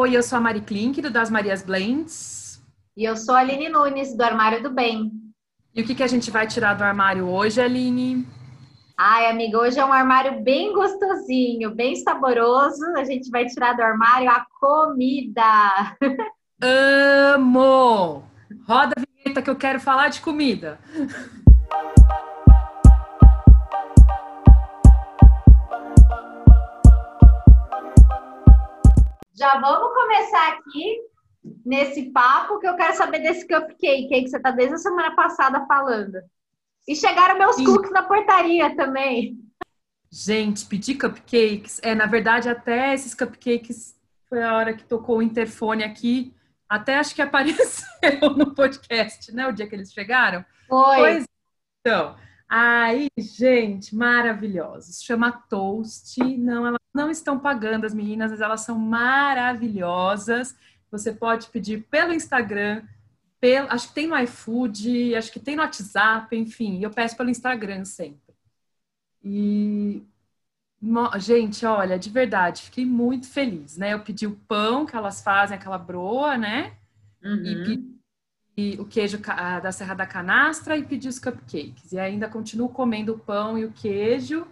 Oi, eu sou a Mari Klink, do Das Marias Blends. E eu sou a Aline Nunes, do Armário do Bem. E o que, que a gente vai tirar do armário hoje, Aline? Ai, amiga, hoje é um armário bem gostosinho, bem saboroso. A gente vai tirar do armário a comida. Amo! Roda a vinheta que eu quero falar de comida. Já vamos começar aqui nesse papo que eu quero saber desse cupcake aí que você está desde a semana passada falando. E chegaram meus Sim. cookies na portaria também. Gente, pedir cupcakes. É, na verdade, até esses cupcakes foi a hora que tocou o interfone aqui. Até acho que apareceu no podcast, né? O dia que eles chegaram. Foi. Pois então. Aí, gente, maravilhosos. Chama Toast. Não, elas não estão pagando as meninas, mas elas são maravilhosas. Você pode pedir pelo Instagram, pelo, acho que tem no iFood, acho que tem no WhatsApp, enfim, eu peço pelo Instagram sempre. E gente, olha, de verdade, fiquei muito feliz, né? Eu pedi o pão que elas fazem, aquela broa, né? Uhum. E pedi o queijo da Serra da Canastra e pedi os cupcakes. E ainda continuo comendo o pão e o queijo,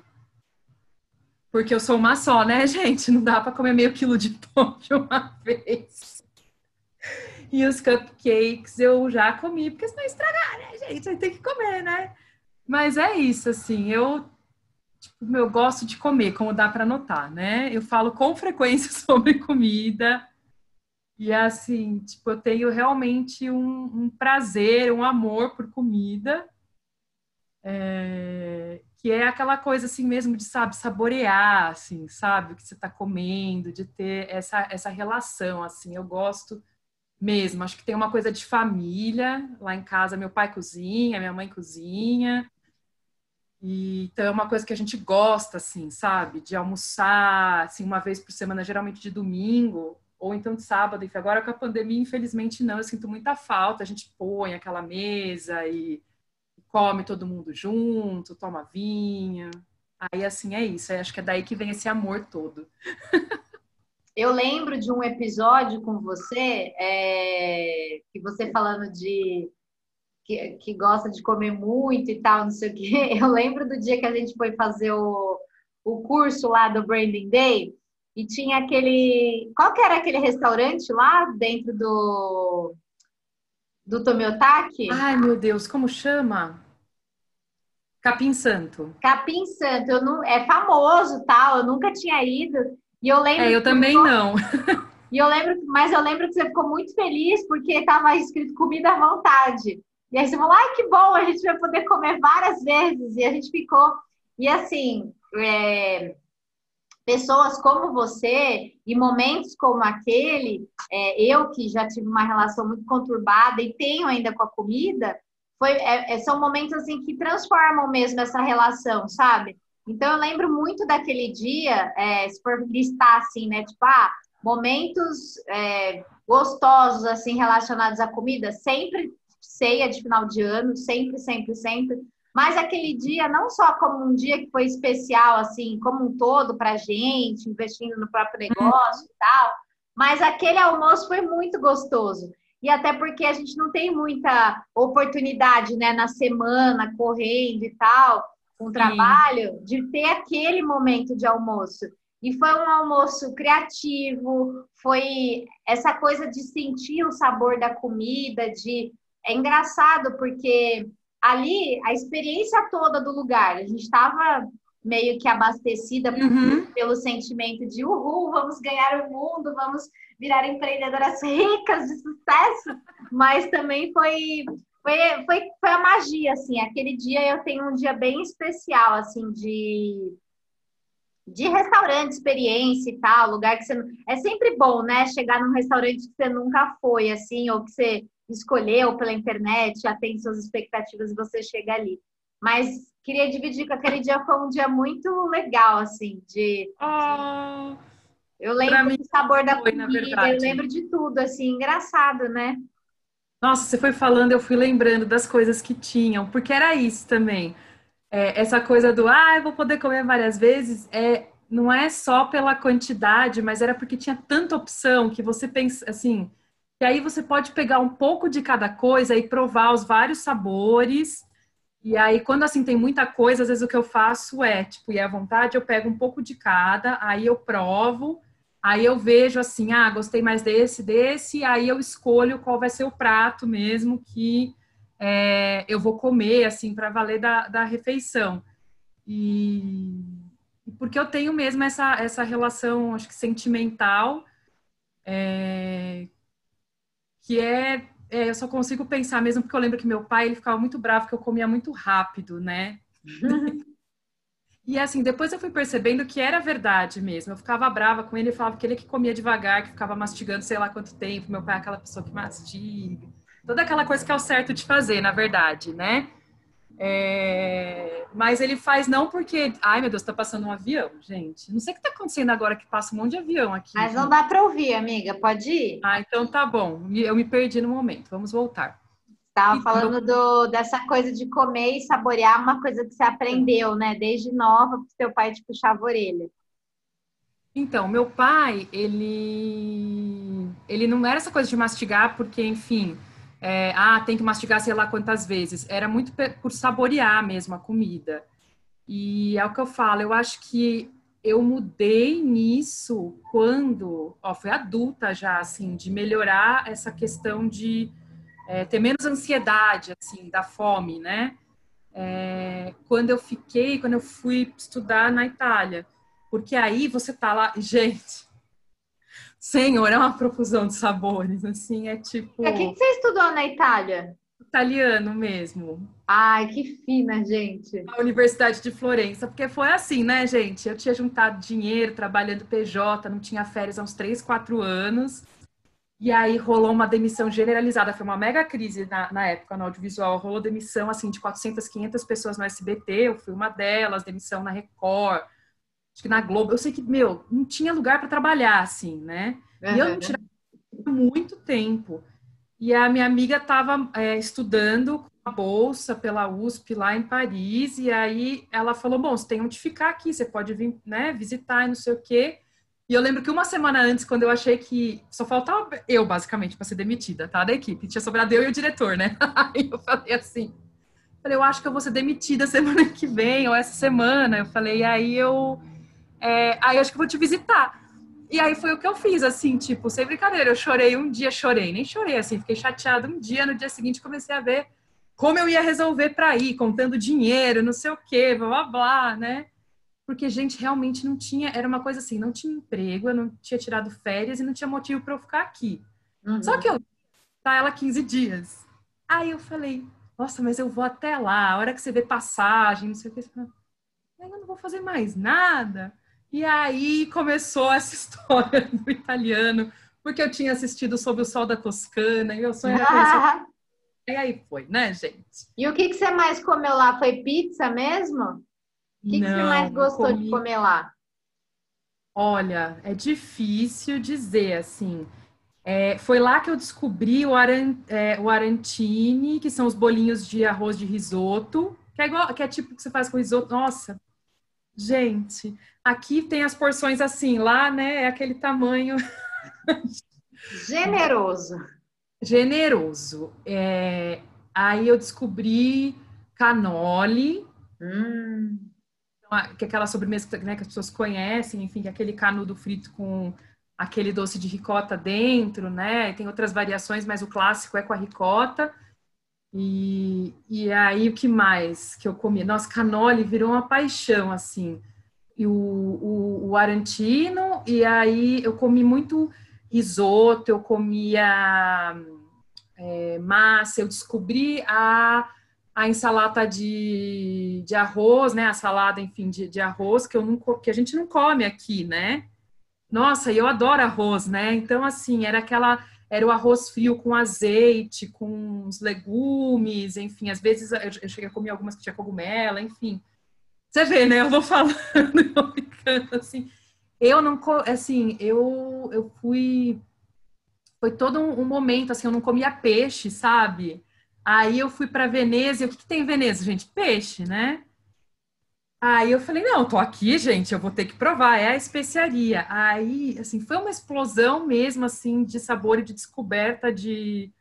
porque eu sou uma só, né, gente? Não dá para comer meio quilo de pão de uma vez. E os cupcakes eu já comi, porque senão estragar, né, gente? Aí tem que comer, né? Mas é isso, assim, eu tipo, eu gosto de comer, como dá para notar, né? Eu falo com frequência sobre comida e assim, tipo, eu tenho realmente um, um prazer, um amor por comida, é, que é aquela coisa assim mesmo de, sabe, saborear, assim, sabe, o que você está comendo, de ter essa, essa relação, assim, eu gosto mesmo. Acho que tem uma coisa de família. Lá em casa, meu pai cozinha, minha mãe cozinha. E, então é uma coisa que a gente gosta, assim, sabe? De almoçar, assim, uma vez por semana, geralmente de domingo ou então de sábado, enfim, agora com a pandemia, infelizmente não, eu sinto muita falta, a gente põe aquela mesa e come todo mundo junto, toma vinho, aí assim é isso, acho que é daí que vem esse amor todo. Eu lembro de um episódio com você, é, que você falando de que, que, gosta de comer muito e tal, não sei o quê. Eu lembro do dia que a gente foi fazer o, o curso lá do Branding Day, e tinha aquele. Qual que era aquele restaurante lá dentro do. Do Tomiotaki? Ai, meu Deus, como chama? Capim Santo. Capim Santo, eu não, é famoso, tal. Eu nunca tinha ido. E eu lembro. É, eu também ficou, não. E eu lembro, mas eu lembro que você ficou muito feliz porque estava escrito comida à vontade. E aí você falou, ai, que bom, a gente vai poder comer várias vezes. E a gente ficou. E assim, é, pessoas como você e momentos como aquele, é, eu que já tive uma relação muito conturbada e tenho ainda com a comida, foi, é, é, são momentos assim que transformam mesmo essa relação, sabe? Então eu lembro muito daquele dia, é, se for listar assim, né? Tipo, ah, momentos é, gostosos assim relacionados à comida, sempre ceia de final de ano, sempre, sempre, sempre. Mas aquele dia, não só como um dia que foi especial, assim, como um todo para a gente, investindo no próprio negócio e tal, mas aquele almoço foi muito gostoso. E até porque a gente não tem muita oportunidade, né, na semana, correndo e tal, com trabalho, de ter aquele momento de almoço. E foi um almoço criativo, foi essa coisa de sentir o sabor da comida, de é engraçado porque ali a experiência toda do lugar. A gente estava meio que abastecida uhum. pelo sentimento de uhul, vamos ganhar o mundo, vamos virar empreendedoras ricas de sucesso, mas também foi foi, foi, foi a magia, assim, aquele dia eu tenho um dia bem especial, assim, de de restaurante, experiência e tal, lugar que você... É sempre bom, né, chegar num restaurante que você nunca foi, assim, ou que você escolheu pela internet, atende suas expectativas e você chega ali. Mas queria dividir que aquele dia foi um dia muito legal, assim, de. Oh, eu lembro do sabor da foi, comida, eu lembro de tudo, assim, engraçado, né? Nossa, você foi falando, eu fui lembrando das coisas que tinham, porque era isso também. É, essa coisa do, ah, eu vou poder comer várias vezes, é não é só pela quantidade, mas era porque tinha tanta opção que você pensa assim, e aí você pode pegar um pouco de cada coisa e provar os vários sabores. E aí, quando assim tem muita coisa, às vezes o que eu faço é, tipo, e à vontade, eu pego um pouco de cada, aí eu provo, aí eu vejo assim, ah, gostei mais desse, desse, aí eu escolho qual vai ser o prato mesmo que é, eu vou comer, assim, para valer da, da refeição. E porque eu tenho mesmo essa, essa relação, acho que sentimental, é, que é, é, eu só consigo pensar mesmo porque eu lembro que meu pai ele ficava muito bravo que eu comia muito rápido, né? e assim, depois eu fui percebendo que era verdade mesmo. Eu ficava brava com ele, e falava que ele que comia devagar, que ficava mastigando sei lá quanto tempo. Meu pai é aquela pessoa que mastiga. Toda aquela coisa que é o certo de fazer, na verdade, né? É... Mas ele faz não porque, ai meu Deus, tá passando um avião, gente. Não sei o que tá acontecendo agora que passa um monte de avião aqui. Mas não dá para ouvir, amiga. Pode ir. Ah, então tá bom. Eu me perdi no momento. Vamos voltar. Estava falando do, dessa coisa de comer e saborear uma coisa que você aprendeu, né? Desde nova, que seu pai te puxava a orelha. Então, meu pai, ele ele não era essa coisa de mastigar, porque, enfim, é, ah, tem que mastigar sei lá quantas vezes. Era muito por saborear mesmo a comida. E é o que eu falo, eu acho que eu mudei nisso quando, ó, fui adulta já, assim, de melhorar essa questão de é, ter menos ansiedade, assim, da fome, né? É, quando eu fiquei, quando eu fui estudar na Itália. Porque aí você tá lá, gente, Senhor, é uma profusão de sabores, assim, é tipo. O que, que você estudou na Itália? Italiano mesmo. Ai, que fina, gente. A Universidade de Florença, porque foi assim, né, gente? Eu tinha juntado dinheiro trabalhando PJ, não tinha férias há uns 3, 4 anos. E aí rolou uma demissão generalizada, foi uma mega crise na, na época no audiovisual, rolou demissão assim de 400, 500 pessoas no SBT, eu fui uma delas, demissão na Record, acho que na Globo, eu sei que, meu, não tinha lugar para trabalhar, assim, né? Uhum. E eu não tirava muito tempo. E a minha amiga estava é, estudando com a bolsa pela USP lá em Paris, e aí ela falou: Bom, você tem onde ficar aqui, você pode vir né, visitar e não sei o quê. E eu lembro que uma semana antes, quando eu achei que só faltava eu, basicamente, para ser demitida, tá? Da equipe, tinha sobrado eu e o diretor, né? Aí eu falei assim: falei, eu acho que eu vou ser demitida semana que vem, ou essa semana. Eu falei, e aí eu é, aí acho que vou te visitar. E aí foi o que eu fiz, assim, tipo, sem brincadeira, eu chorei um dia, chorei, nem chorei, assim, fiquei chateada um dia, no dia seguinte comecei a ver como eu ia resolver para ir, contando dinheiro, não sei o quê, blá, blá, blá, né? Porque, gente, realmente não tinha, era uma coisa assim, não tinha emprego, eu não tinha tirado férias e não tinha motivo para eu ficar aqui. Uhum. Só que eu tá ela 15 dias. Aí eu falei, nossa, mas eu vou até lá, a hora que você vê passagem, não sei o que, você fala, eu não vou fazer mais nada. E aí começou essa história do italiano, porque eu tinha assistido Sob o Sol da Toscana e meu sonho era conhecer. E aí foi, né, gente? E o que, que você mais comeu lá? Foi pizza mesmo? O que, Não, que você mais gostou comi... de comer lá? Olha, é difícil dizer assim. É, foi lá que eu descobri o, aran, é, o arantini, que são os bolinhos de arroz de risoto, que é igual, que é tipo que você faz com risoto. Nossa, gente, Aqui tem as porções assim, lá, né, é aquele tamanho. Generoso. Generoso. É, aí eu descobri canole, hum. que é aquela sobremesa né, que as pessoas conhecem, enfim, é aquele canudo frito com aquele doce de ricota dentro, né? Tem outras variações, mas o clássico é com a ricota. E, e aí o que mais que eu comi? Nossa, canole virou uma paixão, assim e o, o, o arantino, e aí eu comi muito risoto, eu comia é, massa, eu descobri a, a ensalada de, de arroz, né, a salada, enfim, de, de arroz, que, eu não, que a gente não come aqui, né? Nossa, eu adoro arroz, né? Então, assim, era aquela era o arroz frio com azeite, com os legumes, enfim, às vezes eu, cheguei a comer algumas que tinha cogumelo, enfim. Você vê, né? Eu vou falando, eu ficando assim. Eu não, assim, eu, eu fui. Foi todo um, momento, assim, eu não comia peixe, sabe? Aí eu fui para Veneza. E o que, que tem em Veneza, gente? Peixe, né? Aí eu falei, não, tô aqui, gente, eu vou ter que provar, é a especiaria. Aí, assim, foi uma explosão mesmo, assim, de sabor e de descoberta de,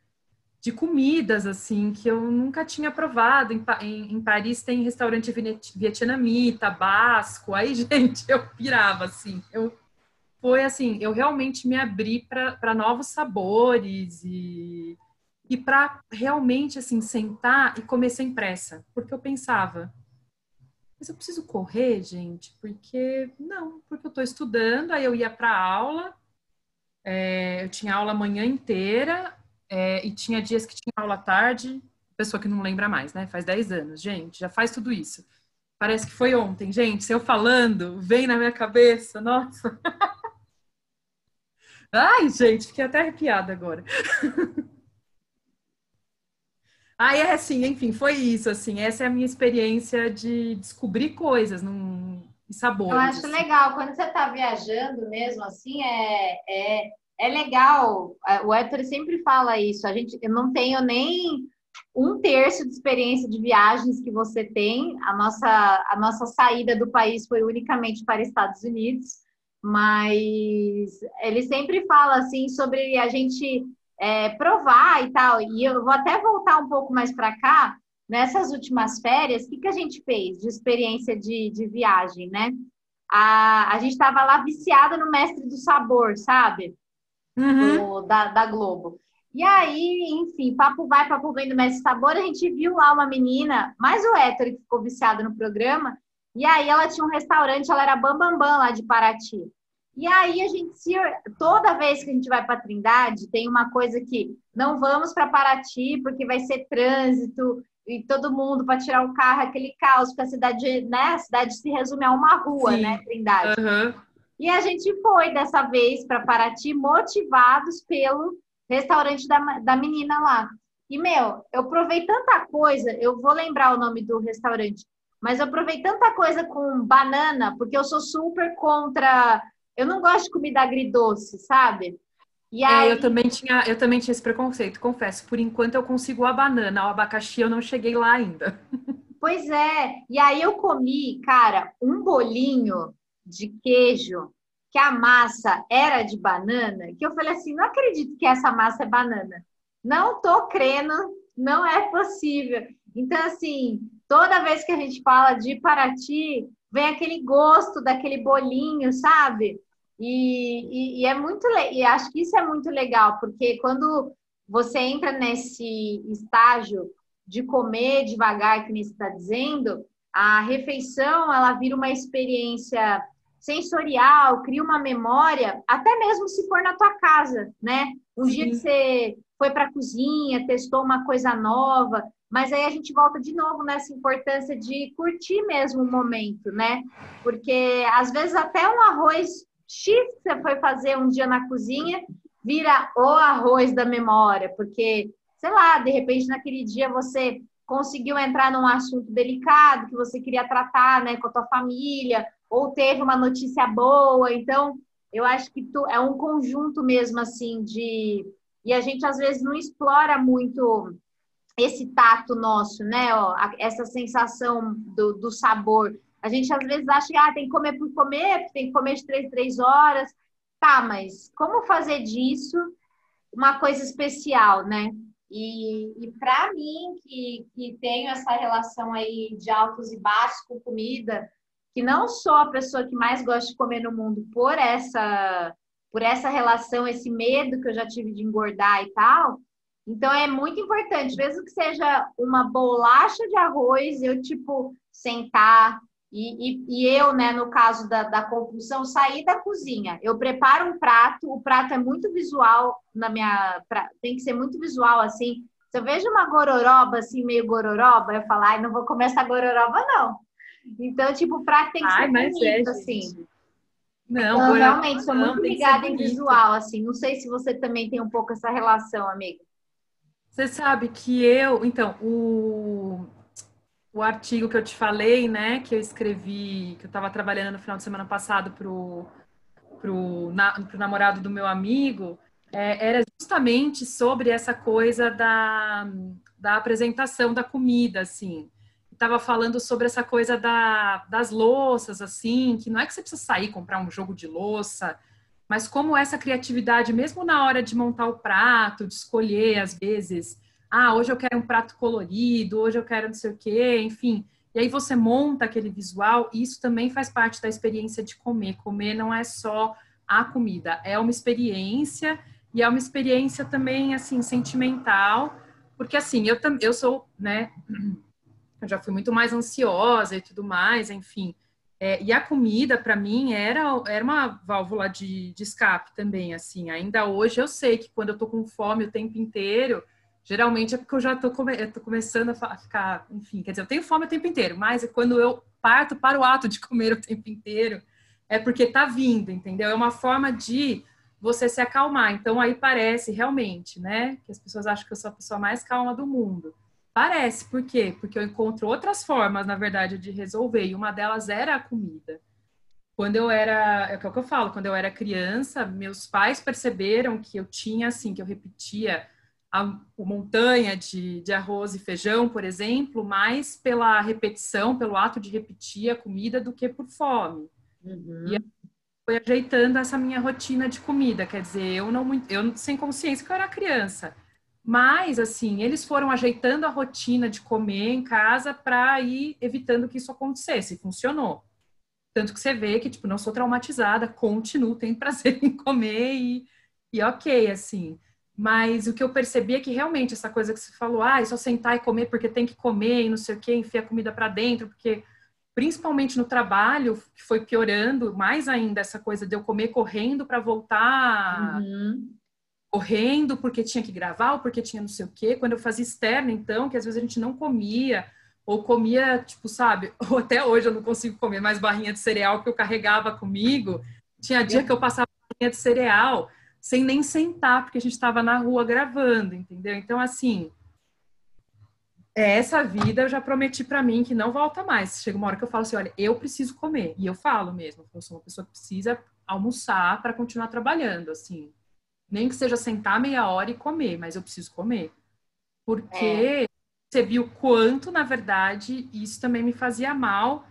de comidas, assim, que eu nunca tinha provado. Em, em, em Paris tem restaurante vietnamita, basco, aí, gente, eu pirava, assim. Eu, foi assim, eu realmente me abri para novos sabores e, e para realmente, assim, sentar e comer sem pressa. Porque eu pensava mas eu preciso correr, gente, porque não, porque eu estou estudando, aí eu ia para aula, é, eu tinha aula a manhã inteira é, e tinha dias que tinha aula tarde, pessoa que não lembra mais, né? Faz 10 anos, gente, já faz tudo isso. Parece que foi ontem, gente. Se eu falando, vem na minha cabeça, nossa. Ai, gente, fiquei até arrepiada agora. Aí é assim, enfim, foi isso, assim, essa é a minha experiência de descobrir coisas num, e sabores. Eu acho assim. legal, quando você está viajando mesmo, assim, é, é, é legal, é, o Héctor sempre fala isso, a gente, eu não tenho nem um terço de experiência de viagens que você tem, a nossa, a nossa saída do país foi unicamente para Estados Unidos, mas ele sempre fala, assim, sobre a gente é, provar e tal. E eu vou até voltar um pouco mais para cá. Nessas últimas férias, o que, que a gente fez de experiência de, de viagem, né? A, a gente estava lá viciada no Mestre do Sabor, sabe? Uhum. Do, da, da Globo. E aí, enfim, papo vai, papo vem do Mestre Sabor, a gente viu lá uma menina, mais o hétero que ficou viciado no programa, e aí ela tinha um restaurante, ela era Bambambam Bam Bam, lá de Paraty. E aí a gente se toda vez que a gente vai para Trindade, tem uma coisa que não vamos para Paraty porque vai ser trânsito e todo mundo para tirar o carro, aquele caos, porque a cidade, né, a cidade se resume a uma rua, Sim. né, Trindade. Uhum. E a gente foi dessa vez para Paraty motivados pelo restaurante da, da menina lá. E, meu, eu provei tanta coisa, eu vou lembrar o nome do restaurante, mas eu provei tanta coisa com banana, porque eu sou super contra eu não gosto de comida agridoce, sabe? E aí... É, eu também tinha, eu também tinha esse preconceito, confesso. Por enquanto eu consigo a banana, o abacaxi eu não cheguei lá ainda. Pois é. E aí eu comi, cara, um bolinho de queijo que a massa era de banana, que eu falei assim, não acredito que essa massa é banana. Não tô crendo, não é possível. Então assim, toda vez que a gente fala de Paraty, vem aquele gosto daquele bolinho, sabe? E, e, e, é muito e acho que isso é muito legal, porque quando você entra nesse estágio de comer devagar, que nem está dizendo, a refeição ela vira uma experiência sensorial, cria uma memória, até mesmo se for na tua casa, né? Um Sim. dia que você foi para a cozinha, testou uma coisa nova, mas aí a gente volta de novo nessa importância de curtir mesmo o momento, né? Porque às vezes até um arroz X que você foi fazer um dia na cozinha vira o arroz da memória, porque, sei lá, de repente naquele dia você conseguiu entrar num assunto delicado que você queria tratar, né, com a tua família, ou teve uma notícia boa, então eu acho que tu, é um conjunto mesmo assim de e a gente às vezes não explora muito esse tato nosso, né? Ó, essa sensação do, do sabor. A gente às vezes acha que ah, tem que comer por comer, tem que comer de três, três horas. Tá, mas como fazer disso uma coisa especial, né? E, e para mim, que, que tenho essa relação aí de altos e baixos com comida, que não sou a pessoa que mais gosta de comer no mundo por essa, por essa relação, esse medo que eu já tive de engordar e tal, então é muito importante, mesmo que seja uma bolacha de arroz, eu tipo sentar, e, e, e, eu, né, no caso da, da compulsão, sair da cozinha. Eu preparo um prato, o prato é muito visual na minha. Pra, tem que ser muito visual, assim. Se eu vejo uma gororoba, assim, meio gororoba, eu falo, ai, não vou comer essa gororoba, não. Então, tipo, prato tem que ai, ser bonito, é, assim. Não, então, realmente, sou muito ligada em visual, assim. Não sei se você também tem um pouco essa relação, amiga. Você sabe que eu, então, o o artigo que eu te falei, né, que eu escrevi, que eu estava trabalhando no final de semana passado pro, pro, na, pro namorado do meu amigo, é, era justamente sobre essa coisa da, da apresentação da comida, assim. Estava falando sobre essa coisa da, das louças, assim, que não é que você precisa sair comprar um jogo de louça, mas como essa criatividade, mesmo na hora de montar o prato, de escolher, às vezes, ah, hoje eu quero um prato colorido, hoje eu quero não sei o quê, enfim. E aí você monta aquele visual, e isso também faz parte da experiência de comer. Comer não é só a comida, é uma experiência, e é uma experiência também, assim, sentimental, porque, assim, eu, eu sou, né, eu já fui muito mais ansiosa e tudo mais, enfim. É, e a comida, para mim, era, era uma válvula de, de escape também, assim. Ainda hoje eu sei que quando eu tô com fome o tempo inteiro, geralmente é porque eu já tô, come, eu tô começando a ficar, enfim, quer dizer, eu tenho fome o tempo inteiro, mas quando eu parto para o ato de comer o tempo inteiro, é porque tá vindo, entendeu? É uma forma de você se acalmar. Então aí parece realmente, né, que as pessoas acham que eu sou a pessoa mais calma do mundo. Parece, por quê? Porque eu encontro outras formas, na verdade, de resolver, e uma delas era a comida. Quando eu era, é o que eu falo, quando eu era criança, meus pais perceberam que eu tinha, assim, que eu repetia a, a montanha de, de arroz e feijão, por exemplo, mais pela repetição, pelo ato de repetir a comida do que por fome. Uhum. E foi ajeitando essa minha rotina de comida, quer dizer, eu não eu sem consciência que eu era criança. Mas, assim, eles foram ajeitando a rotina de comer em casa para ir evitando que isso acontecesse. Funcionou. Tanto que você vê que, tipo, não sou traumatizada, continuo, tenho prazer em comer e, e ok, assim. Mas o que eu percebi é que realmente essa coisa que você falou, ah, é só sentar e comer porque tem que comer e não sei o quê, enfiar comida para dentro, porque principalmente no trabalho, que foi piorando mais ainda essa coisa de eu comer correndo para voltar uhum correndo porque tinha que gravar ou porque tinha não sei o quê. Quando eu fazia externa, então, que às vezes a gente não comia, ou comia, tipo, sabe, ou até hoje eu não consigo comer mais barrinha de cereal que eu carregava comigo. Tinha dia que eu passava barrinha de cereal sem nem sentar, porque a gente estava na rua gravando, entendeu? Então, assim, é essa vida eu já prometi para mim que não volta mais. Chega uma hora que eu falo assim, olha, eu preciso comer. E eu falo mesmo, eu sou uma pessoa que precisa almoçar para continuar trabalhando, assim. Nem que seja sentar meia hora e comer, mas eu preciso comer. Porque é. você viu quanto, na verdade, isso também me fazia mal.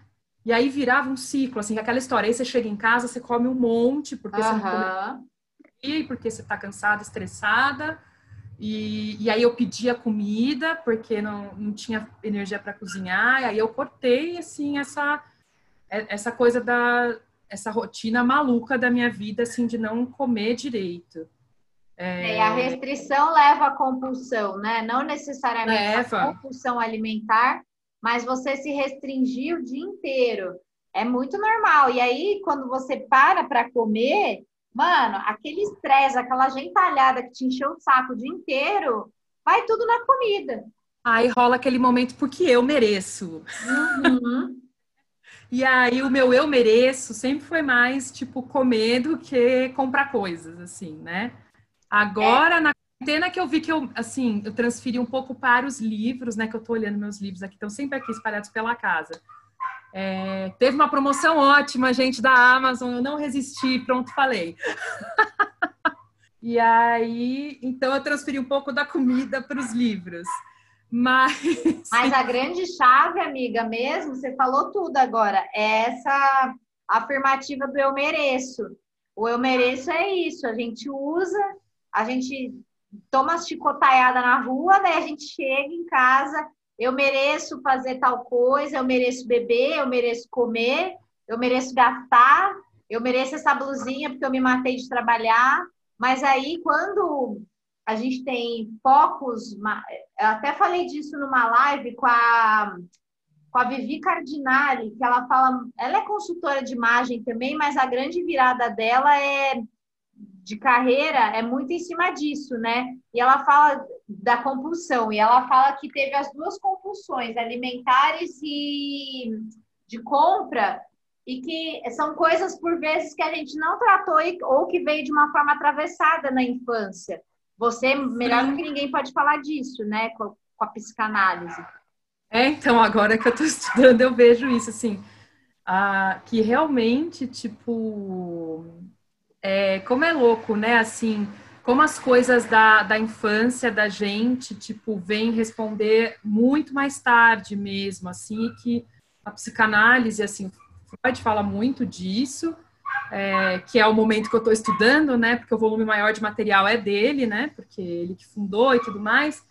E aí virava um ciclo, assim, aquela história. Aí você chega em casa, você come um monte, porque você não come porque você tá cansada, estressada. E, e aí eu pedia comida, porque não, não tinha energia para cozinhar. E aí eu cortei, assim, essa, essa coisa da... Essa rotina maluca da minha vida, assim, de não comer direito. É... a restrição leva à compulsão, né? Não necessariamente leva. a compulsão alimentar, mas você se restringir o dia inteiro. É muito normal. E aí, quando você para para comer, mano, aquele estresse, aquela gentalhada que te encheu o saco o dia inteiro, vai tudo na comida. Aí rola aquele momento porque eu mereço. Uhum. e aí o meu eu mereço sempre foi mais tipo comer do que comprar coisas, assim, né? Agora, é. na quarentena que eu vi que eu, assim, eu transferi um pouco para os livros, né? Que eu tô olhando meus livros aqui, estão sempre aqui espalhados pela casa. É, teve uma promoção ótima, gente, da Amazon, eu não resisti, pronto, falei. e aí, então eu transferi um pouco da comida para os livros. Mas... Mas a grande chave, amiga, mesmo, você falou tudo agora, é essa afirmativa do eu mereço. O eu mereço é isso, a gente usa a gente toma chicotaiada na rua, né? A gente chega em casa, eu mereço fazer tal coisa, eu mereço beber, eu mereço comer, eu mereço gastar, eu mereço essa blusinha porque eu me matei de trabalhar. Mas aí, quando a gente tem focos, eu até falei disso numa live com a, com a Vivi Cardinali, que ela fala, ela é consultora de imagem também, mas a grande virada dela é de carreira é muito em cima disso, né? E ela fala da compulsão, e ela fala que teve as duas compulsões, alimentares e de compra, e que são coisas, por vezes, que a gente não tratou ou que veio de uma forma atravessada na infância. Você, melhor do que ninguém, pode falar disso, né? Com, com a psicanálise. É, então, agora que eu estou estudando, eu vejo isso, assim, ah, que realmente, tipo, é, como é louco, né? Assim, como as coisas da, da infância da gente, tipo, vêm responder muito mais tarde mesmo, assim, que a psicanálise, assim, Freud fala muito disso, é, que é o momento que eu estou estudando, né? Porque o volume maior de material é dele, né? Porque ele que fundou e tudo mais.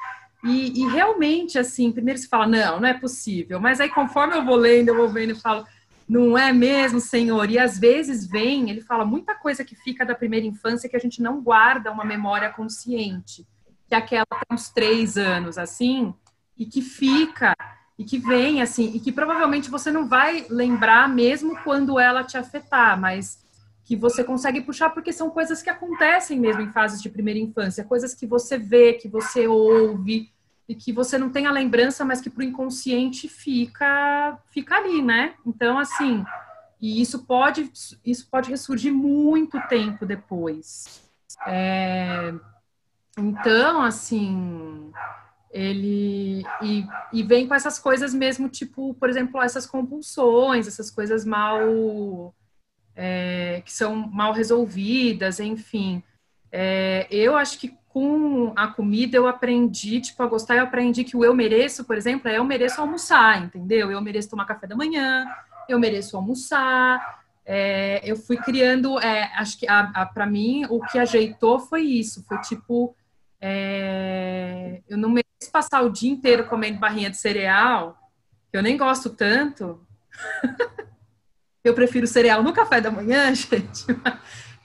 E, e, realmente, assim, primeiro se fala, não, não é possível. Mas aí, conforme eu vou lendo, eu vou vendo e falo, não é mesmo, Senhor? E às vezes vem, ele fala muita coisa que fica da primeira infância que a gente não guarda uma memória consciente, que é aquela tem uns três anos, assim, e que fica e que vem assim, e que provavelmente você não vai lembrar mesmo quando ela te afetar, mas que você consegue puxar porque são coisas que acontecem mesmo em fases de primeira infância, coisas que você vê, que você ouve e que você não tem a lembrança, mas que para o inconsciente fica fica ali, né? Então assim, e isso pode isso pode ressurgir muito tempo depois. É, então assim, ele e, e vem com essas coisas mesmo, tipo, por exemplo, essas compulsões, essas coisas mal é, que são mal resolvidas, enfim. É, eu acho que com a comida eu aprendi, tipo, a gostar, eu aprendi que o eu mereço, por exemplo, é eu mereço almoçar, entendeu? Eu mereço tomar café da manhã, eu mereço almoçar. É, eu fui criando, é, acho que para mim o que ajeitou foi isso, foi tipo, é, eu não mereço passar o dia inteiro comendo barrinha de cereal, que eu nem gosto tanto. eu prefiro cereal no café da manhã, gente.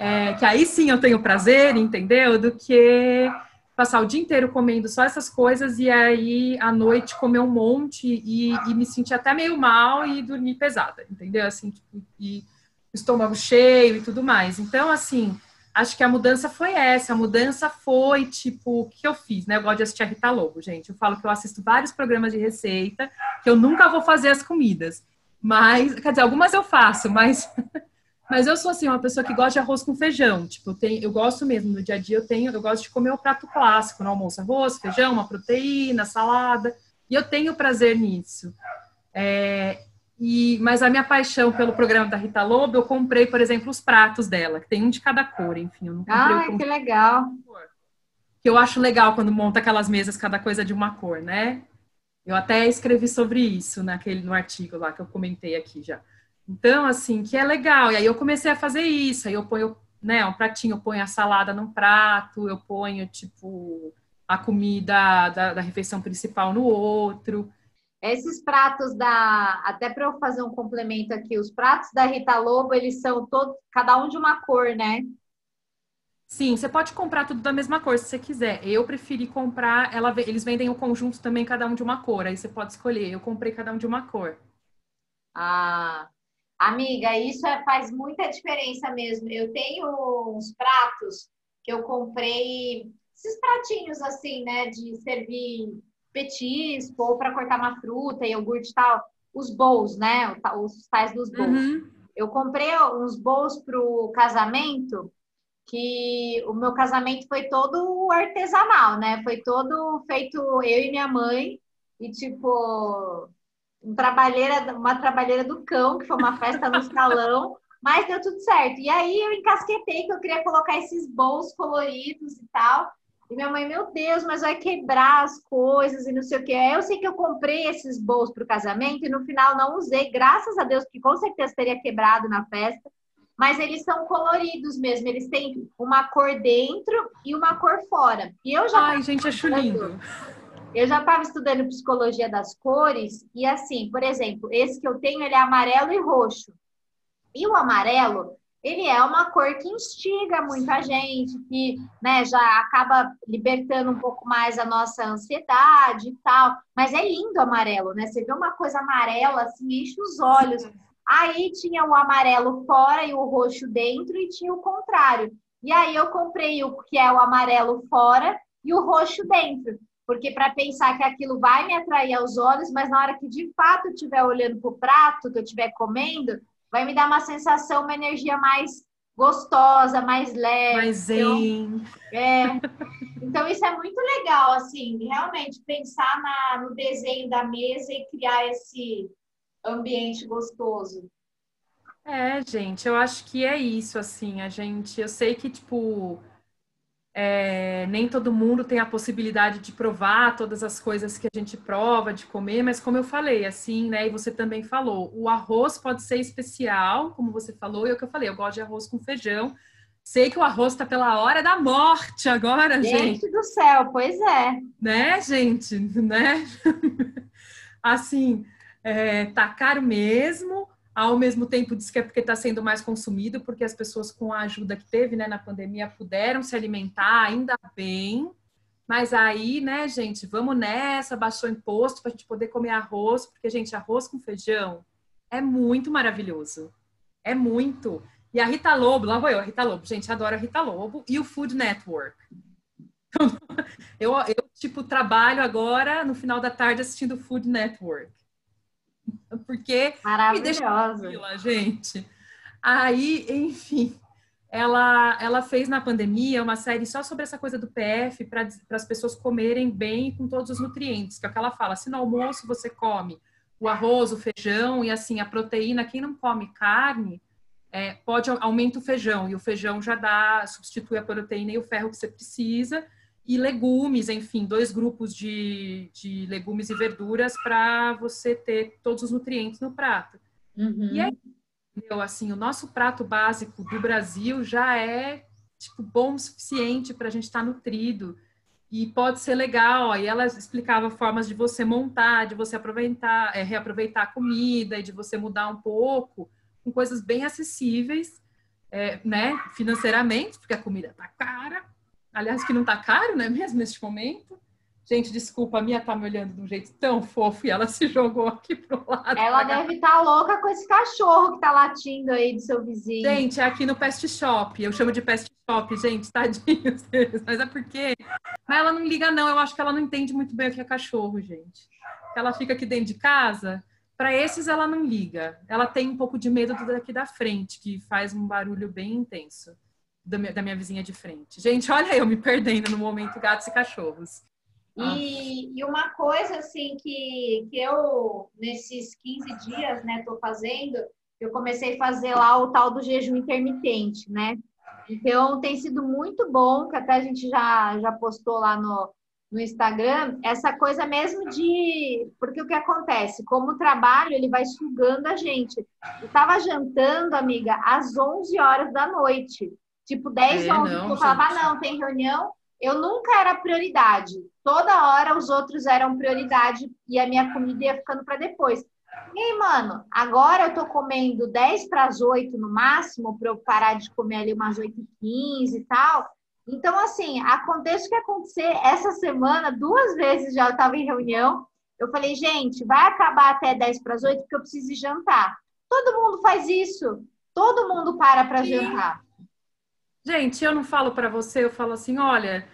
É, que aí sim eu tenho prazer, entendeu? Do que passar o dia inteiro comendo só essas coisas e aí à noite comer um monte e, e me sentir até meio mal e dormir pesada, entendeu? Assim, tipo, e estômago cheio e tudo mais. Então, assim, acho que a mudança foi essa. A mudança foi, tipo, o que eu fiz, né? Eu gosto de assistir a Rita Lobo, gente. Eu falo que eu assisto vários programas de receita, que eu nunca vou fazer as comidas. Mas, quer dizer, algumas eu faço, mas. Mas eu sou assim, uma pessoa que gosta de arroz com feijão. Tipo, eu, tenho, eu gosto mesmo, no dia a dia eu tenho, eu gosto de comer o prato clássico no almoço, arroz, feijão, uma proteína, salada. E eu tenho prazer nisso. É, e, mas a minha paixão pelo programa da Rita Lobo, eu comprei, por exemplo, os pratos dela, que tem um de cada cor, enfim. Eu não comprei ah, que legal. Que eu acho legal quando monta aquelas mesas, cada coisa de uma cor, né? Eu até escrevi sobre isso naquele, no artigo lá que eu comentei aqui já. Então, assim, que é legal. E aí eu comecei a fazer isso. Aí eu ponho, né, um pratinho, eu ponho a salada num prato, eu ponho, tipo, a comida da, da refeição principal no outro. Esses pratos da. Até para eu fazer um complemento aqui, os pratos da Rita Lobo, eles são todos, cada um de uma cor, né? Sim, você pode comprar tudo da mesma cor se você quiser. Eu preferi comprar, ela, eles vendem o conjunto também, cada um de uma cor. Aí você pode escolher. Eu comprei cada um de uma cor. Ah, amiga, isso é, faz muita diferença mesmo. Eu tenho uns pratos que eu comprei, esses pratinhos assim, né, de servir petisco ou para cortar uma fruta, iogurte e tal, os bowls, né? Os tais dos bowls. Uhum. Eu comprei uns bowls pro casamento, que o meu casamento foi todo artesanal, né? Foi todo feito eu e minha mãe e tipo um trabalheira, uma trabalheira do cão, que foi uma festa no salão, mas deu tudo certo. E aí eu encasquetei que eu queria colocar esses bowls coloridos e tal. E minha mãe, meu Deus, mas vai quebrar as coisas e não sei o que. Eu sei que eu comprei esses bolos para o casamento e no final não usei, graças a Deus, que com certeza teria quebrado na festa. Mas eles são coloridos mesmo, eles têm uma cor dentro e uma cor fora. E eu já Ai, gente, acho lindo. Eu já estava estudando psicologia das cores e assim, por exemplo, esse que eu tenho, ele é amarelo e roxo. E o amarelo, ele é uma cor que instiga muita gente, que né, já acaba libertando um pouco mais a nossa ansiedade e tal. Mas é lindo o amarelo, né? Você vê uma coisa amarela, assim, enche os olhos. Aí tinha o amarelo fora e o roxo dentro, e tinha o contrário. E aí eu comprei o que é o amarelo fora e o roxo dentro. Porque para pensar que aquilo vai me atrair aos olhos, mas na hora que de fato eu estiver olhando para o prato, que eu estiver comendo, vai me dar uma sensação, uma energia mais gostosa, mais leve. Mais zen. Então, é, então isso é muito legal, assim, realmente pensar na, no desenho da mesa e criar esse ambiente gostoso. É, gente, eu acho que é isso, assim, a gente, eu sei que, tipo, É, nem todo mundo tem a possibilidade de provar todas as coisas que a gente prova, de comer, mas como eu falei, assim, né? E você também falou, o arroz pode ser especial, como você falou, e é o que eu falei, eu gosto de arroz com feijão. Sei que o arroz tá pela hora da morte agora, gente. Gente do céu, pois é. Né, gente? Né? assim, é, tá caro mesmo. Ao mesmo tempo, diz que é porque está sendo mais consumido, porque as pessoas, com a ajuda que teve né, na pandemia, puderam se alimentar, ainda bem. Mas aí, né, gente, vamos nessa, baixou imposto para a gente poder comer arroz, porque, gente, arroz com feijão é muito maravilhoso. É muito. E a Rita Lobo, lá vou eu, a Rita Lobo, gente, adoro a Rita Lobo, e o Food Network. eu, eu, tipo, trabalho agora, no final da tarde, assistindo o Food Network. Porque me deixa tranquila, gente. Aí, enfim, ela, ela fez na pandemia uma série só sobre essa coisa do PF para as pessoas comerem bem com todos os nutrientes, que é o que ela fala. Se no almoço você come o arroz, o feijão e assim a proteína, quem não come carne é, pode aumenta o feijão e o feijão já dá substitui a proteína e o ferro que você precisa e legumes, enfim, dois grupos de, de legumes e verduras para você ter todos os nutrientes no prato. Uhum. E aí, meu, assim, o nosso prato básico do Brasil já é tipo bom o suficiente para a gente estar tá nutrido e pode ser legal. E ela explicava formas de você montar, de você aproveitar, é, reaproveitar a comida e de você mudar um pouco com coisas bem acessíveis, é, né, financeiramente, porque a comida tá cara Aliás, que não tá caro, né? Mesmo neste momento. Gente, desculpa, a minha tá me olhando de um jeito tão fofo e ela se jogou aqui pro lado. Ela deve estar tá louca com esse cachorro que tá latindo aí do seu vizinho. Gente, é aqui no Pest Shop. Eu chamo de Pest Shop, gente, tadinho. Mas é porque. Mas ela não liga, não. Eu acho que ela não entende muito bem o que é cachorro, gente. Ela fica aqui dentro de casa. Para esses, ela não liga. Ela tem um pouco de medo do daqui da frente, que faz um barulho bem intenso da minha, da minha vizinha de frente. Gente, olha eu me perdendo no momento gatos e cachorros. E, e, uma coisa assim que, que eu, nesses 15 dias, né, tô fazendo, eu comecei a fazer lá o tal do jejum intermitente, né? Então tem sido muito bom, que até a gente já, já postou lá no, no Instagram, essa coisa mesmo de. Porque o que acontece? Como o trabalho, ele vai sugando a gente. Eu tava jantando, amiga, às 11 horas da noite. Tipo, 10, é, 11, não, eu falava, ah, não, tem reunião. Eu nunca era prioridade. Toda hora os outros eram prioridade e a minha comida ia ficando para depois. E aí, mano, agora eu tô comendo 10 para as 8 no máximo, para eu parar de comer ali umas 8 e 15 e tal. Então, assim, aconteça o que acontecer, essa semana, duas vezes já eu estava em reunião, eu falei, gente, vai acabar até 10 para as 8 porque eu preciso jantar. Todo mundo faz isso. Todo mundo para para jantar. Gente, eu não falo para você, eu falo assim, olha,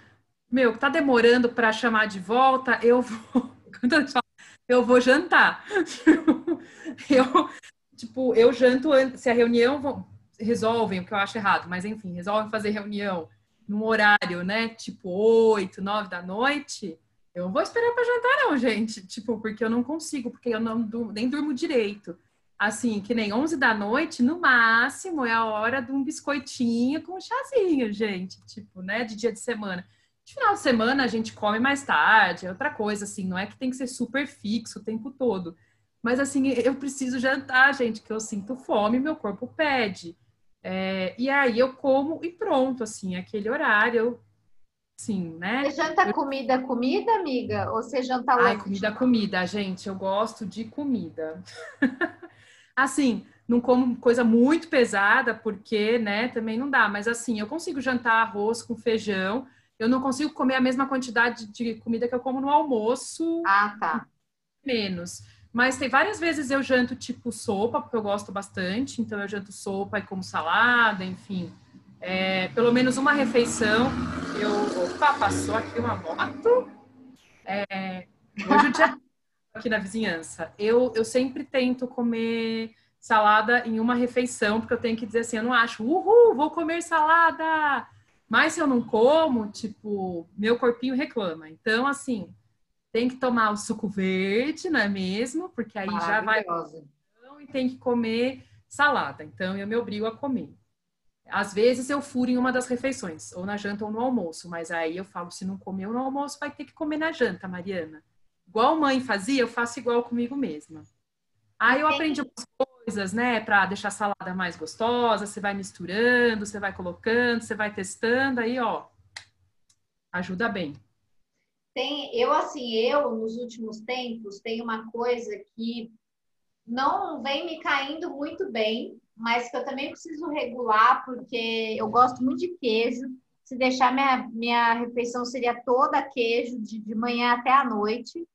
meu, tá demorando para chamar de volta, eu vou, eu vou jantar. eu, tipo, eu janto antes, se a reunião resolvem, o que eu acho errado, mas enfim, resolvem fazer reunião num horário, né, tipo 8, 9 da noite, eu não vou esperar para jantar não, gente, tipo, porque eu não consigo, porque eu não nem durmo direito assim, que nem 11 da noite, no máximo é a hora de um biscoitinho com um chazinho, gente, tipo, né, de dia de semana. De final de semana a gente come mais tarde, é outra coisa, assim, não é que tem que ser super fixo o tempo todo. Mas, assim, eu preciso jantar, gente, que eu sinto fome, meu corpo pede. É, e aí eu como e pronto, assim, aquele horário, sim, né? Você janta eu... comida, comida, amiga? Ou você janta lanche? Ai, comida, comida, gente, eu gosto de comida. Assim, não como coisa muito pesada, porque, né, também não dá. Mas assim, eu consigo jantar arroz com feijão. Eu não consigo comer a mesma quantidade de comida que eu como no almoço. Ah, tá. Menos. Mas tem várias vezes eu janto tipo sopa, porque eu gosto bastante. Então eu janto sopa e como salada, enfim. É, pelo menos uma refeição. Eu. Opa, passou aqui uma moto. É, hoje o dia aqui na vizinhança. Eu, eu sempre tento comer salada em uma refeição, porque eu tenho que dizer assim, eu não acho, uhul, vou comer salada! Mas se eu não como, tipo, meu corpinho reclama. Então, assim, tem que tomar o suco verde, não é mesmo? Porque aí já vai... E tem que comer salada. Então, eu me obrigo a comer. Às vezes eu furo em uma das refeições, ou na janta ou no almoço, mas aí eu falo, se não comeu no almoço, vai ter que comer na janta, Mariana. Igual mãe fazia, eu faço igual comigo mesma. Aí eu aprendi algumas coisas, né, para deixar a salada mais gostosa, você vai misturando, você vai colocando, você vai testando, aí, ó, ajuda bem. Tem, eu assim, eu nos últimos tempos tenho uma coisa que não vem me caindo muito bem, mas que eu também preciso regular, porque eu gosto muito de queijo. Se deixar minha, minha refeição seria toda queijo, de, de manhã até a noite.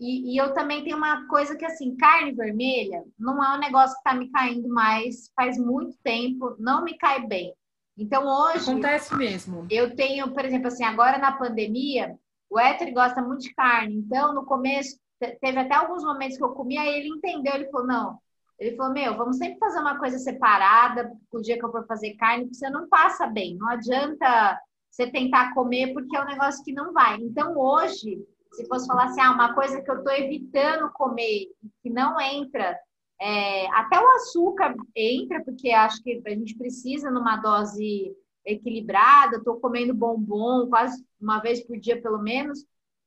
E, e, eu também tenho uma coisa que, assim, carne vermelha não é um negócio que está me caindo mais faz muito tempo, não me cai bem. Então, hoje. Acontece mesmo. Eu tenho, por exemplo, assim, agora na pandemia, o Éter gosta muito de carne. Então, no começo, teve até alguns momentos que eu comia, e ele entendeu, ele falou: não, ele falou: Meu, vamos sempre fazer uma coisa separada o dia que eu for fazer carne, porque você não passa bem. Não adianta você tentar comer, porque é um negócio que não vai. Então, hoje, se fosse falar assim, ah, uma coisa que eu estou evitando comer, que não entra, é, até o açúcar entra, porque acho que a gente precisa numa dose equilibrada. Estou comendo bombom quase uma vez por dia, pelo menos.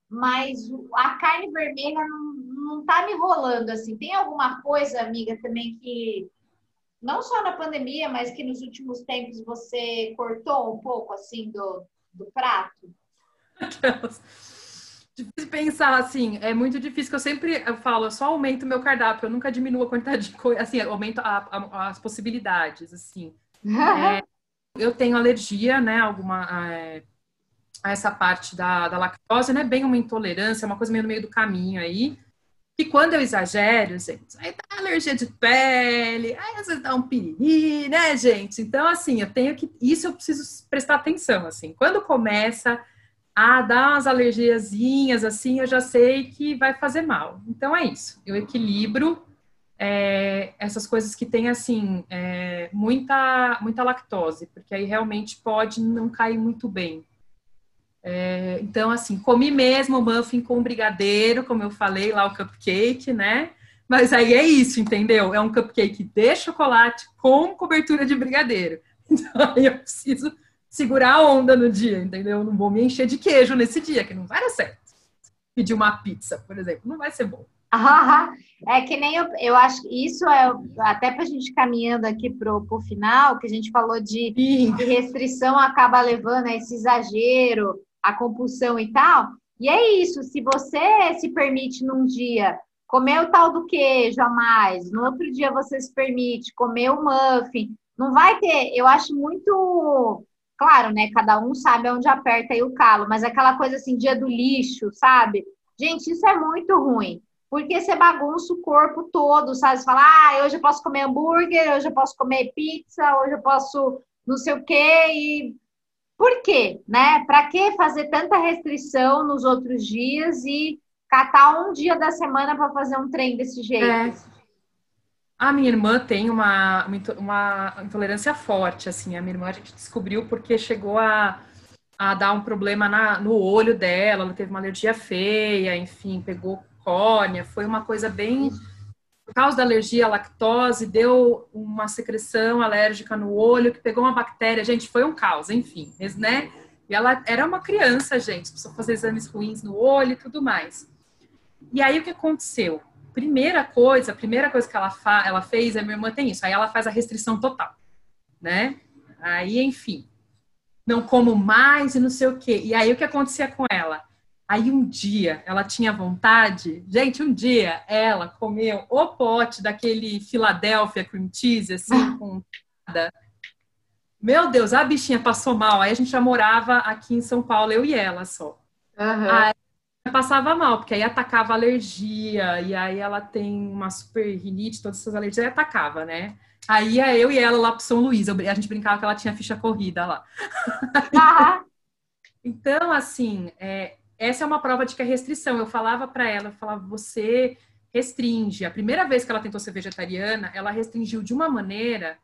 Mas a carne vermelha não não tá me rolando assim. Tem alguma coisa, amiga, também que não só na pandemia, mas que nos últimos tempos você cortou um pouco assim do, do prato? Difícil pensar assim, é muito difícil que eu sempre eu falo, eu só aumento meu cardápio, eu nunca diminuo a quantidade de coisa, assim, aumento a, a, as possibilidades, assim. é, eu tenho alergia, né, alguma é, a essa parte da, da lactose, não é bem uma intolerância, é uma coisa meio no meio do caminho aí. E quando eu exagero, gente, aí dá alergia de pele, aí às vezes dá um piriri, né, gente? Então, assim, eu tenho que. Isso eu preciso prestar atenção, assim. Quando começa a dar umas alergiazinhas, assim, eu já sei que vai fazer mal. Então, é isso. Eu equilibro é, essas coisas que têm, assim, é, muita, muita lactose, porque aí realmente pode não cair muito bem. É, então, assim, comi mesmo o muffin com brigadeiro, como eu falei lá, o cupcake, né? Mas aí é isso, entendeu? É um cupcake de chocolate com cobertura de brigadeiro. Então, aí eu preciso segurar a onda no dia, entendeu? Não vou me encher de queijo nesse dia, que não vai dar certo. Pedir uma pizza, por exemplo, não vai ser bom. Ah, é que nem eu, eu acho que isso é até para a gente caminhando aqui para o final, que a gente falou de, de restrição acaba levando a esse exagero, a compulsão e tal. E é isso, se você se permite num dia comer o tal do queijo a mais, no outro dia você se permite comer o muffin, não vai ter, eu acho muito claro, né? Cada um sabe onde aperta aí o calo, mas aquela coisa assim, dia do lixo, sabe? Gente, isso é muito ruim, porque você bagunça o corpo todo, sabe? Você fala, ah, hoje eu posso comer hambúrguer, hoje eu posso comer pizza, hoje eu posso não sei o quê, e por quê? Né? Para que fazer tanta restrição nos outros dias e catar um dia da semana para fazer um trem desse jeito? É. A minha irmã tem uma, uma intolerância forte, assim. A minha irmã a gente descobriu porque chegou a, a dar um problema na, no olho dela, ela teve uma alergia feia, enfim, pegou córnea, foi uma coisa bem por causa da alergia à lactose, deu uma secreção alérgica no olho, que pegou uma bactéria. Gente, foi um caos, enfim, né? E ela era uma criança, gente, precisou fazer exames ruins no olho e tudo mais. E aí o que aconteceu? Primeira coisa, a primeira coisa que ela, fa ela fez, a minha irmã tem isso, aí ela faz a restrição total, né? Aí, enfim, não como mais e não sei o quê. E aí o que acontecia com ela? Aí um dia ela tinha vontade, gente, um dia ela comeu o pote daquele Philadelphia cream cheese, assim, ah. com nada. Meu Deus, a bichinha passou mal. Aí a gente já morava aqui em São Paulo, eu e ela só. Uhum. Aí passava mal, porque aí atacava alergia, e aí ela tem uma super rinite, todas essas alergias, aí atacava, né? Aí ia eu e ela lá pro São Luís, a gente brincava que ela tinha ficha corrida lá. Uhum. então, assim, é, essa é uma prova de que é restrição. Eu falava para ela, eu falava, você restringe. A primeira vez que ela tentou ser vegetariana, ela restringiu de uma maneira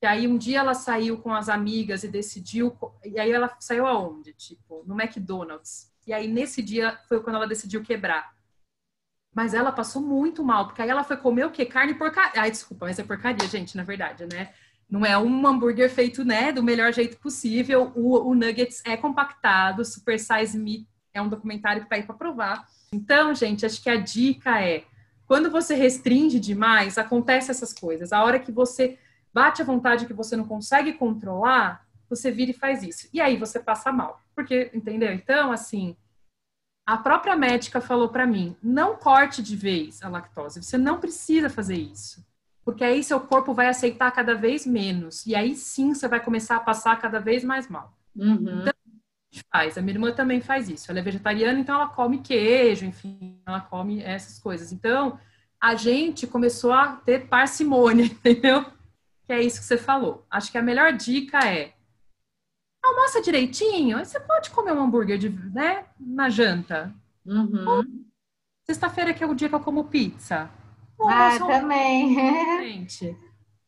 que aí um dia ela saiu com as amigas e decidiu, e aí ela saiu aonde? Tipo, no McDonald's. E aí nesse dia foi quando ela decidiu quebrar. Mas ela passou muito mal, porque aí ela foi comer o quê? Carne porcaria. Ai, desculpa, mas é porcaria, gente, na verdade, né? Não é um hambúrguer feito, né, do melhor jeito possível. O, o Nuggets é compactado, Super Size Me é um documentário que tá aí para provar. Então, gente, acho que a dica é quando você restringe demais, acontece essas coisas. A hora que você bate a vontade que você não consegue controlar, você vira e faz isso. E aí você passa mal. Porque, entendeu? Então, assim, a própria médica falou para mim: não corte de vez a lactose. Você não precisa fazer isso. Porque aí seu corpo vai aceitar cada vez menos. E aí sim você vai começar a passar cada vez mais mal. Uhum. Então, a gente faz. A minha irmã também faz isso. Ela é vegetariana, então ela come queijo, enfim, ela come essas coisas. Então, a gente começou a ter parcimônia, entendeu? Que é isso que você falou. Acho que a melhor dica é almoça direitinho, você pode comer um hambúrguer de, né, na janta. Uhum. Sexta-feira que é o dia que eu como pizza. ah, também. Gente,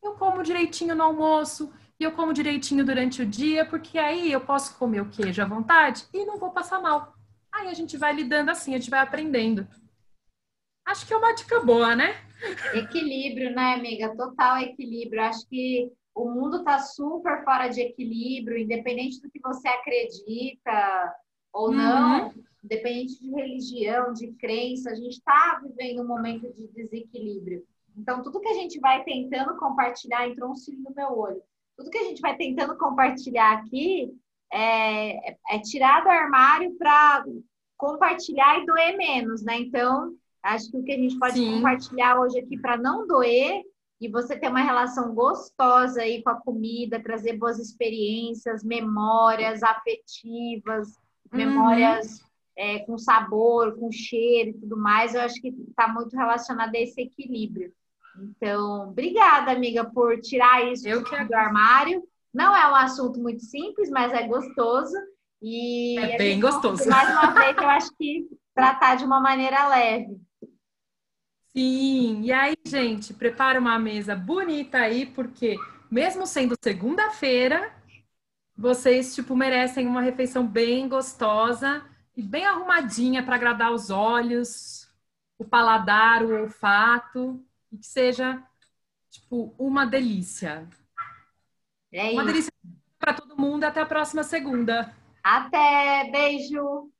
eu como direitinho no almoço e eu como direitinho durante o dia, porque aí eu posso comer o queijo à vontade e não vou passar mal. Aí a gente vai lidando assim, a gente vai aprendendo. Acho que é uma dica boa, né? Equilíbrio, né, amiga? Total equilíbrio. Acho que o mundo está super fora de equilíbrio, independente do que você acredita ou não, uhum. independente de religião, de crença, a gente está vivendo um momento de desequilíbrio. Então, tudo que a gente vai tentando compartilhar, entrou um cílio no meu olho, tudo que a gente vai tentando compartilhar aqui é, é tirar do armário para compartilhar e doer menos, né? Então, acho que o que a gente pode Sim. compartilhar hoje aqui para não doer e você ter uma relação gostosa aí com a comida, trazer boas experiências, memórias afetivas, uhum. memórias é, com sabor, com cheiro e tudo mais, eu acho que está muito relacionado a esse equilíbrio. Então, obrigada, amiga, por tirar isso eu do armário. Não é um assunto muito simples, mas é gostoso. E é bem gostoso. Mais uma vez, eu acho que tratar de uma maneira leve. Sim, e aí, gente, prepara uma mesa bonita aí, porque mesmo sendo segunda-feira, vocês, tipo, merecem uma refeição bem gostosa e bem arrumadinha para agradar os olhos, o paladar, o olfato, e que seja, tipo, uma delícia. É uma delícia para todo mundo. Até a próxima segunda. Até, beijo.